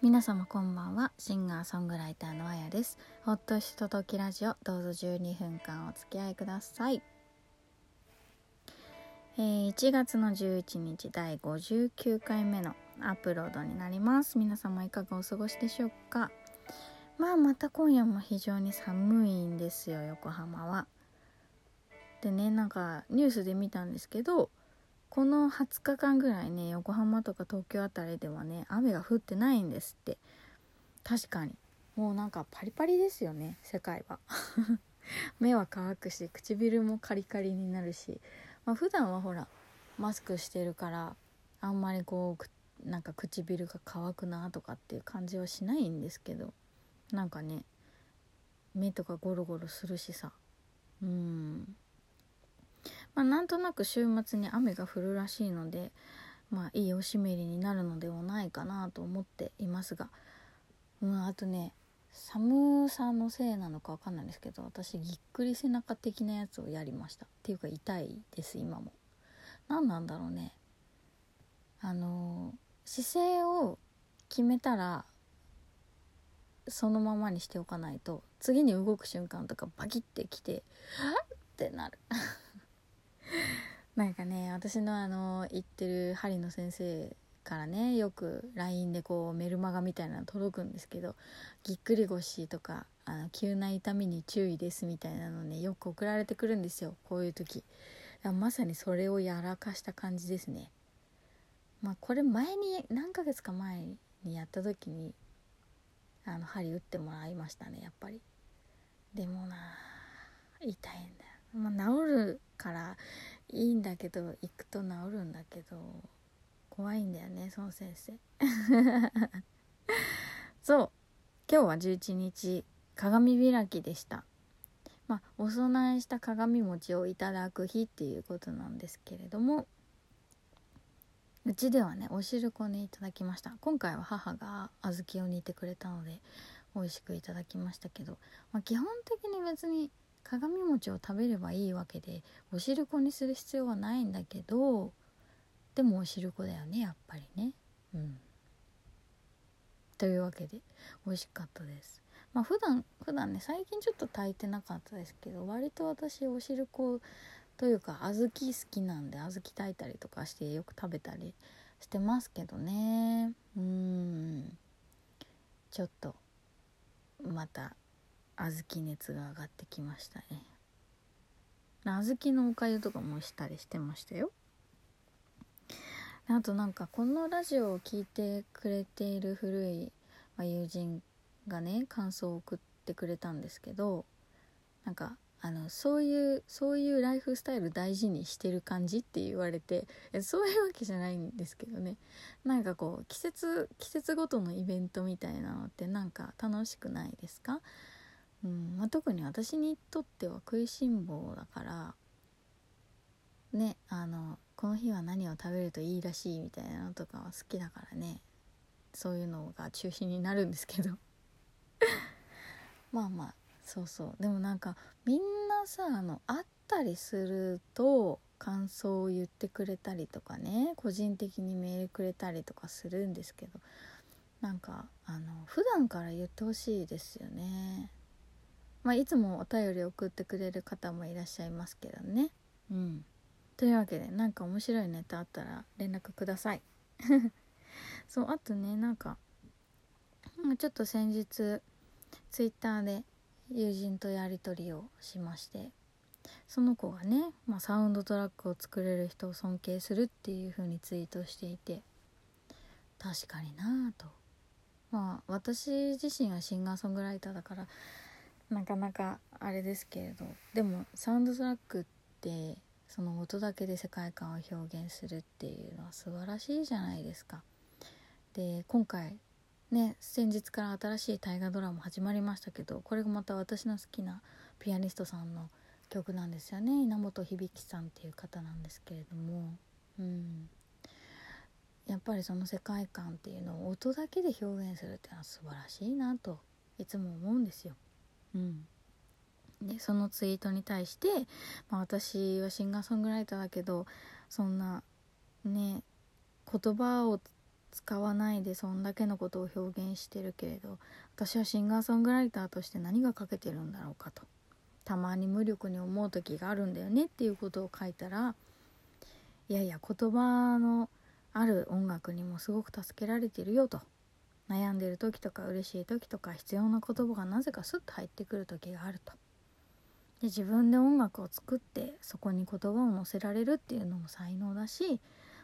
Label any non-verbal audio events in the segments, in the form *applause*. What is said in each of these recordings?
皆様こんばんは。シンガーソングライターのあやです。ほっとひとときラジオどうぞ12分間お付き合いください。えー、1月の11日第59回目のアップロードになります。皆様いかがお過ごしでしょうか？まあまた今夜も非常に寒いんですよ横浜は。でねなんかニュースで見たんですけどこの20日間ぐらいね横浜とか東京あたりではね雨が降ってないんですって。確かに。もうなんかパリパリですよね世界は。*laughs* 目は乾くし唇もカリカリになるし。まあ、普段はほらマスクしてるからあんまりこうなんか唇が乾くなとかっていう感じはしないんですけど。なんかね目とかゴロゴロするしさ。うん。まあなんとなく週末に雨が降るらしいのでまあいいおしめりになるのではないかなと思っていますが。うんあとね寒さのせいなのかわかんないですけど私ぎっくり背中的なやつをやりました。っていうか痛いです今も。何なんだろうね。あの姿勢を決めたらそのままにしておかないと次に動く瞬間とかバキッてきて「はっ!」ってなる。*laughs* *laughs* なんかね私のあの行ってる針の先生からねよく LINE でこうメルマガみたいなの届くんですけどぎっくり腰とかあの急な痛みに注意ですみたいなのねよく送られてくるんですよこういう時。まさにそれをやらかした感じですね。まあこれ前に何ヶ月か前にやった時にあの針打ってもらいましたねやっぱり。でもな痛いんだよ、まあ、治からいいんだけど行くと治るんだけど怖いんだよねその先生。*laughs* そう。今日は11日鏡開きでした。まあお供えした鏡餅をいただく日っていうことなんですけれどもうちではねお汁粉ねいただきました。今回は母が小豆を煮てくれたので美味しくいただきましたけど、まあ、基本的に別に鏡餅を食べればいいわけでお汁粉にする必要はないんだけどでもお汁粉だよねやっぱりね。うん。というわけで美味しかったです。まあ普段普段ね最近ちょっと炊いてなかったですけど割と私お汁粉というか小豆好きなんで小豆炊いたりとかしてよく食べたりしてますけどね。うん。ちょっとまた小豆熱が上がってきましたね。小豆のおかゆとかもしたりしてましたよ。あとなんかこのラジオを聴いてくれている古い友人がね感想を送ってくれたんですけどなんかあのそういうそういうライフスタイル大事にしてる感じって言われてそういうわけじゃないんですけどね。なんかこう季節季節ごとのイベントみたいなのってなんか楽しくないですか、うんまあ、特に私にとっては食いしん坊だからねあのこの日は何を食べるといいらしいみたいなのとかは好きだからね。そういうのが中心になるんですけど。*laughs* まあまあそうそう。でもなんかみんなさあの会ったりすると感想を言ってくれたりとかね個人的にメールくれたりとかするんですけどなんかあの普段から言ってほしいですよね。まあいつもお便り送ってくれる方もいらっしゃいますけどね。うん。というわけで何か面白いネタあったら連絡ください。*laughs* そうあとねなんかちょっと先日ツイッターで友人とやり取りをしましてその子がね、まあ、サウンドトラックを作れる人を尊敬するっていう風にツイートしていて確かになぁと。まあ私自身はシンガーソングライターだからなかなかあれですけれどでもサウンドトラックってその音だけで世界観を表現するっていうのは素晴らしいじゃないですか。で今回ね先日から新しい大河ドラマ始まりましたけどこれがまた私の好きなピアニストさんの曲なんですよね稲本響さんっていう方なんですけれども、うん、やっぱりその世界観っていうのを音だけで表現するっていうのは素晴らしいなといつも思うんですよ。うん。でそのツイートに対して、まあ、私はシンガーソングライターだけどそんなね言葉を使わないでそんだけのことを表現してるけれど私はシンガーソングライターとして何が書けてるんだろうかと。たまに無力に思う時があるんだよねっていうことを書いたらいやいや言葉のある音楽にもすごく助けられてるよと。悩んでる時とか嬉しい時とか必要な言葉がなぜかスッと入ってくる時があると。で自分で音楽を作ってそこに言葉を乗せられるっていうのも才能だし、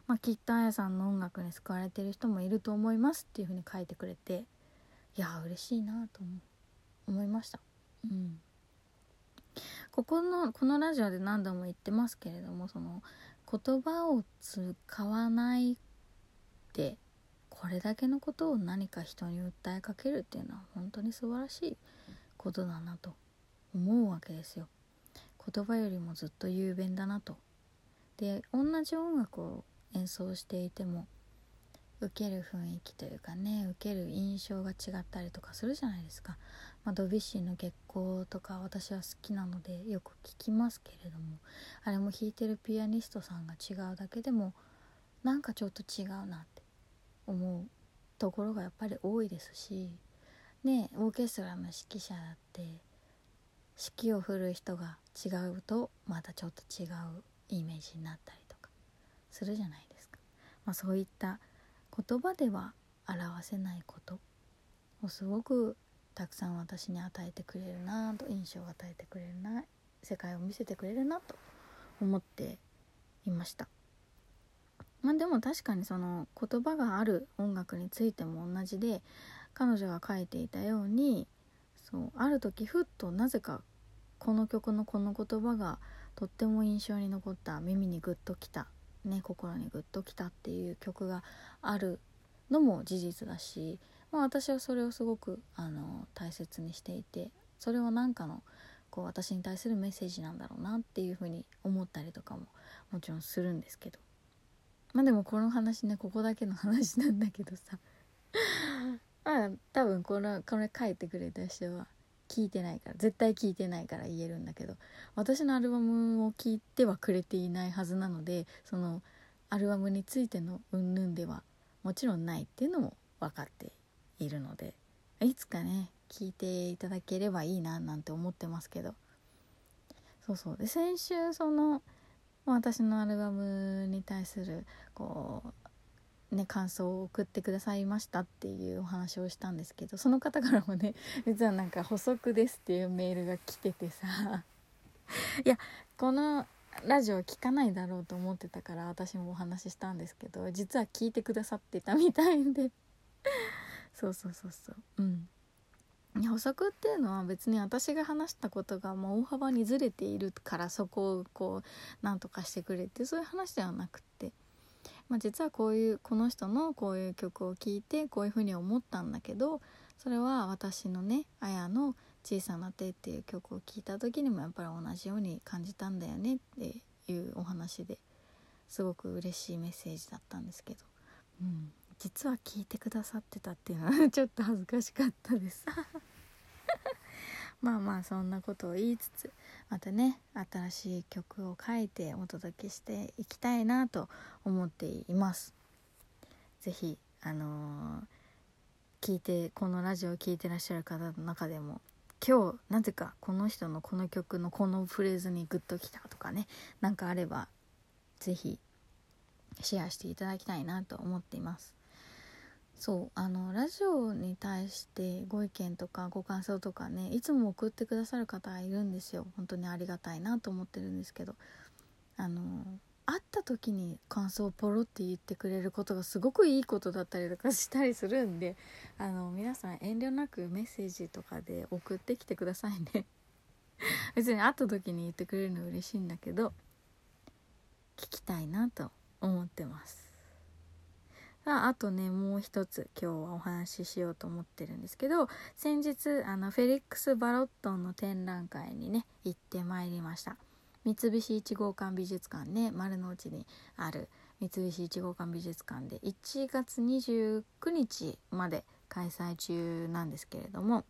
まあ、きっとあやさんの音楽に救われてる人もいると思いますっていうふうに書いてくれていや嬉しいなと思いました。うんここのこのラジオで何度も言ってますけれどもその言葉を使わないってこれだけのことを何か人に訴えかけるっていうのは本当に素晴らしいことだなと思うわけですよ。言葉よりもずっと雄弁だなと。で同じ音楽を演奏していても受ける雰囲気というかね受ける印象が違ったりとかするじゃないですか、まあ、ドビュッシーの月光とか私は好きなのでよく聞きますけれどもあれも弾いてるピアニストさんが違うだけでもなんかちょっと違うなって思うところがやっぱり多いですしねオーケストラの指揮者だって指揮を振る人が違うとまたちょっと違うイメージになったりとかするじゃないですか、まあ、そういった言葉では表せないことをすごくたくさん私に与えてくれるなと印象を与えてくれるな世界を見せてくれるなと思っていました。まあでも確かにその言葉がある音楽についても同じで彼女が書いていたようにそうある時ふっとなぜかこの曲のこの言葉がとっても印象に残った。耳にグッときた、ね、心にグッときたっていう曲があるのも事実だし、まあ、私はそれをすごくあの大切にしていてそれは何かのこう私に対するメッセージなんだろうなっていうふうに思ったりとかももちろんするんですけど。まあでもこの話ねここだけの話なんだけどさ。*laughs* まあ多分このこれ書いてくれた人は聞いてないから絶対聞いてないから言えるんだけど私のアルバムを聞いてはくれていないはずなのでそのアルバムについての云々ではもちろんないっていうのも分かっているのでいつかね聞いていただければいいななんて思ってますけど。そうそう。で先週その私のアルバムに対するこうね感想を送ってくださいましたっていうお話をしたんですけどその方からもね *laughs* 実はなんか「補足です」っていうメールが来ててさ。いやこのラジオ聞かないだろうと思ってたから私もお話ししたんですけど実は聞いてくださってたみたいで。そうそうそうそう。うん。補足っていうのは別に私が話したことがもう大幅にずれているからそこをこう何とかしてくれってそういう話ではなくって、まあ、実はこういうこの人のこういう曲を聴いてこういうふうに思ったんだけどそれは私のね「あやの小さな手」っていう曲を聴いた時にもやっぱり同じように感じたんだよねっていうお話ですごく嬉しいメッセージだったんですけど、うん、実は聞いてくださってたっていうのは *laughs* ちょっと恥ずかしかったです。まあまあそんなことを言いつつまたね新しい曲を書いてお届けしていきたいなと思っています。是非あのー、聞いてこのラジオを聴いてらっしゃる方の中でも今日なぜかこの人のこの曲のこのフレーズにグッときたとかね何かあれば是非シェアしていただきたいなと思っています。そうあのラジオに対してご意見とかご感想とかねいつも送ってくださる方いるんですよ。本当にありがたいなと思ってるんですけど。あの会った時に感想をポロって言ってくれることがすごくいいことだったりとかしたりするんであの皆さん遠慮なくメッセージとかで送ってきてくださいね。*laughs* 別に会った時に言ってくれるの嬉しいんだけど聞きたいなと思ってます。ああとねもう一つ今日はお話ししようと思ってるんですけど先日あのフェリックス・バロットンの展覧会にね行ってまいりました。三菱一号館美術館ね丸の内にある三菱一号館美術館で1月29日まで開催中なんですけれども、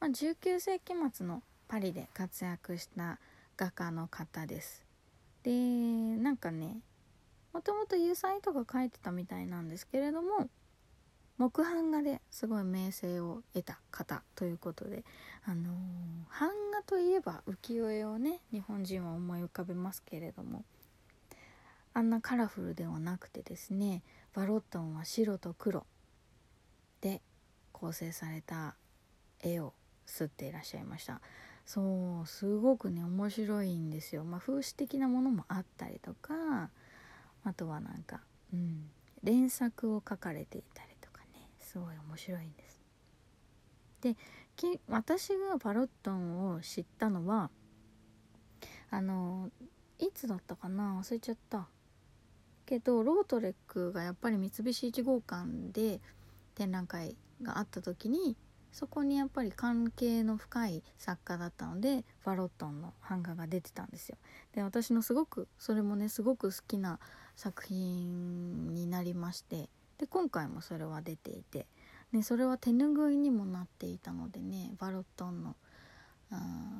まあ、19世紀末のパリで活躍した画家の方です。でなんかねもともと油彩とか描いてたみたいなんですけれども木版画ですごい名声を得た方ということで、あのー、版画といえば浮世絵をね日本人は思い浮かべますけれどもあんなカラフルではなくてですねバロットンは白と黒で構成された絵を刷っていらっしゃいました。そうすごくね面白いんですよ。まあ風刺的なものもあったりとかあとはなんかうん連作を書かれていたりとかねすごい面白いんです。で私がバロットンを知ったのはあのいつだったかな忘れちゃった。けどロートレックがやっぱり三菱1号館で展覧会があった時にそこにやっぱり関係の深い作家だったのでバロットンの版画が出てたんですよ。で私のすごくそれもねすごく好きな作品になりましてで今回もそれは出ていて、ね、それは手ぬぐいにもなっていたのでねバロットンの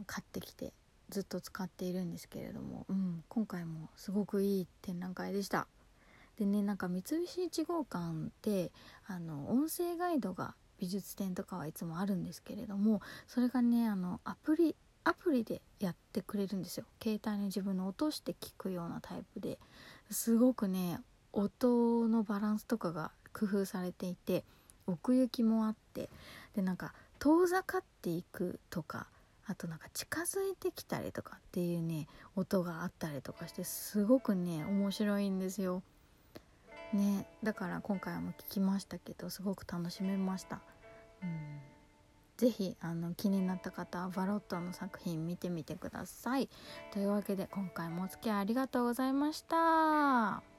買ってきてずっと使っているんですけれども、うん、今回もすごくいい展覧会でした。でねなんか三菱1号館ってあの音声ガイドが美術展とかはいつもあるんですけれどもそれがねあのアプリアプリでやってくれるんですよ携帯に自分の落として聞くようなタイプですごくね音のバランスとかが工夫されていて奥行きもあってでなんか遠ざかっていくとかあとなんか近づいてきたりとかっていうね音があったりとかしてすごくね面白いんですよ。ねだから今回も聞きましたけどすごく楽しめました。うん是非あの気になった方はバロットの作品見てみてください。というわけで今回もお付き合いありがとうございました。